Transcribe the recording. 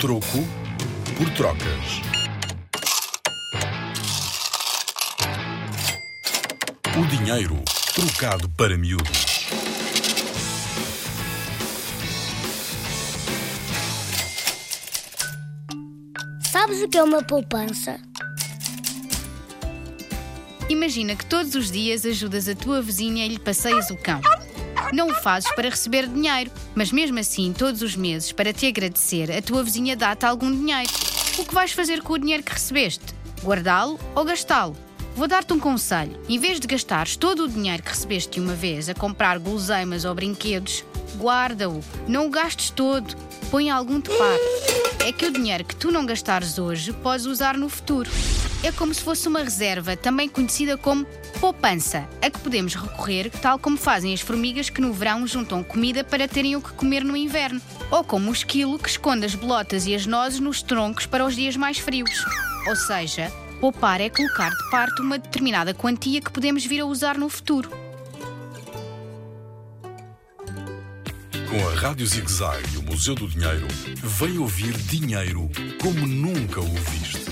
Troco por trocas. O dinheiro trocado para miúdos. Sabes o que é uma poupança? Imagina que todos os dias ajudas a tua vizinha e lhe passeias o cão. Não o fazes para receber dinheiro, mas mesmo assim, todos os meses, para te agradecer, a tua vizinha dá-te algum dinheiro. O que vais fazer com o dinheiro que recebeste? Guardá-lo ou gastá-lo? Vou dar-te um conselho. Em vez de gastares todo o dinheiro que recebeste uma vez a comprar guloseimas ou brinquedos, guarda-o. Não o gastes todo. Põe algum de parte. É que o dinheiro que tu não gastares hoje podes usar no futuro. É como se fosse uma reserva, também conhecida como poupança, a que podemos recorrer, tal como fazem as formigas que no verão juntam comida para terem o que comer no inverno, ou como o esquilo que esconde as bolotas e as nozes nos troncos para os dias mais frios. Ou seja, poupar é colocar de parte uma determinada quantia que podemos vir a usar no futuro. Com a Rádio Zig Zag e o Museu do Dinheiro, vem ouvir dinheiro como nunca o viste.